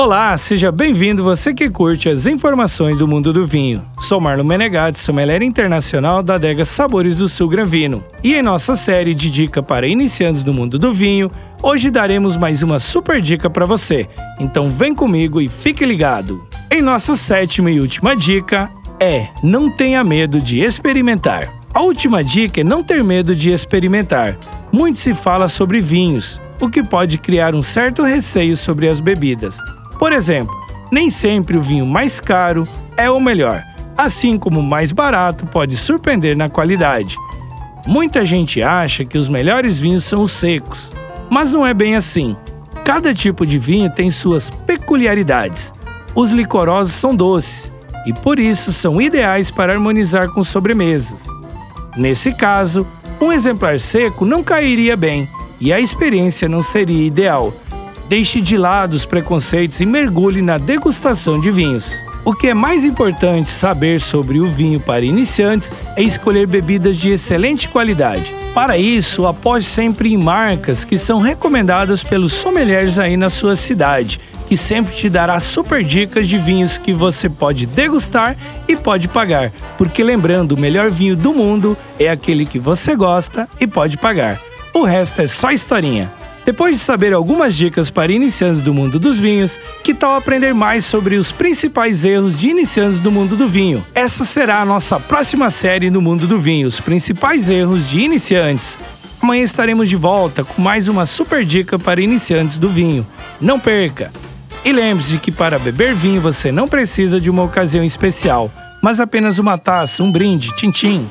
Olá, seja bem-vindo você que curte as informações do mundo do vinho. Sou Marlon Menegatti, sommelier internacional da adega Sabores do Sul Granvino. E em nossa série de dica para iniciantes do mundo do vinho, hoje daremos mais uma super dica para você. Então vem comigo e fique ligado. Em nossa sétima e última dica é: não tenha medo de experimentar. A última dica é não ter medo de experimentar. Muito se fala sobre vinhos, o que pode criar um certo receio sobre as bebidas. Por exemplo, nem sempre o vinho mais caro é o melhor, assim como o mais barato pode surpreender na qualidade. Muita gente acha que os melhores vinhos são os secos, mas não é bem assim. Cada tipo de vinho tem suas peculiaridades. Os licorosos são doces e por isso são ideais para harmonizar com sobremesas. Nesse caso, um exemplar seco não cairia bem e a experiência não seria ideal Deixe de lado os preconceitos e mergulhe na degustação de vinhos. O que é mais importante saber sobre o vinho para iniciantes é escolher bebidas de excelente qualidade. Para isso, aposte sempre em marcas que são recomendadas pelos sommeliers aí na sua cidade, que sempre te dará super dicas de vinhos que você pode degustar e pode pagar. Porque lembrando, o melhor vinho do mundo é aquele que você gosta e pode pagar. O resto é só historinha. Depois de saber algumas dicas para iniciantes do mundo dos vinhos, que tal aprender mais sobre os principais erros de iniciantes do mundo do vinho? Essa será a nossa próxima série no mundo do vinho, os principais erros de iniciantes. Amanhã estaremos de volta com mais uma super dica para iniciantes do vinho. Não perca! E lembre-se que para beber vinho você não precisa de uma ocasião especial, mas apenas uma taça, um brinde, tchim-tchim